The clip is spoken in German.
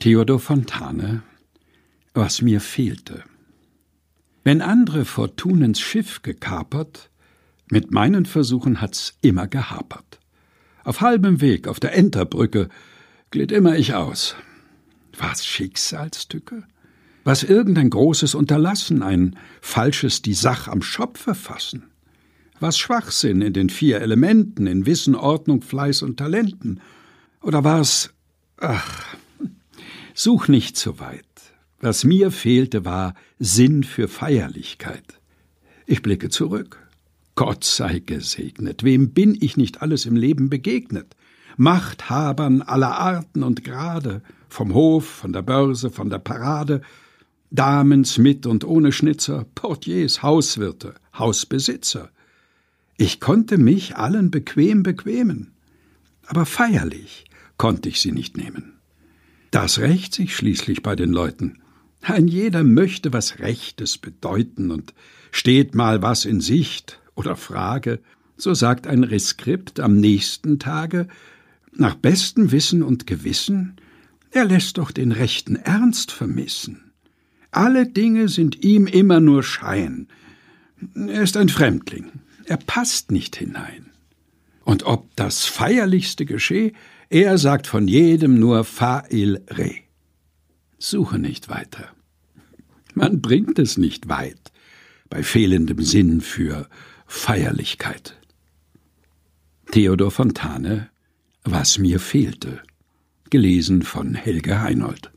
Theodor Fontane Was mir fehlte. Wenn andere Fortunens Schiff gekapert, mit meinen Versuchen hat's immer gehapert. Auf halbem Weg, auf der Enterbrücke, glitt immer ich aus. War's Schicksalstücke? Was irgendein großes Unterlassen, ein falsches die Sach am Schopfe fassen? Was Schwachsinn in den vier Elementen, in Wissen, Ordnung, Fleiß und Talenten? Oder war's, ach, such nicht zu weit. Was mir fehlte, war Sinn für Feierlichkeit. Ich blicke zurück. Gott sei gesegnet. Wem bin ich nicht alles im Leben begegnet? Machthabern aller Arten und Grade, vom Hof, von der Börse, von der Parade, Damens mit und ohne Schnitzer, Portiers, Hauswirte, Hausbesitzer. Ich konnte mich allen bequem bequemen, aber feierlich konnte ich sie nicht nehmen. Das rächt sich schließlich bei den Leuten. Ein jeder möchte was Rechtes bedeuten und steht mal was in Sicht oder Frage, so sagt ein Reskript am nächsten Tage, nach bestem Wissen und Gewissen, er lässt doch den rechten Ernst vermissen. Alle Dinge sind ihm immer nur Schein. Er ist ein Fremdling, er passt nicht hinein. Und ob das Feierlichste geschehe, er sagt von jedem nur Fa il Re. Suche nicht weiter. Man bringt es nicht weit bei fehlendem Sinn für Feierlichkeit. Theodor Fontane Was mir fehlte. Gelesen von Helge Heinold.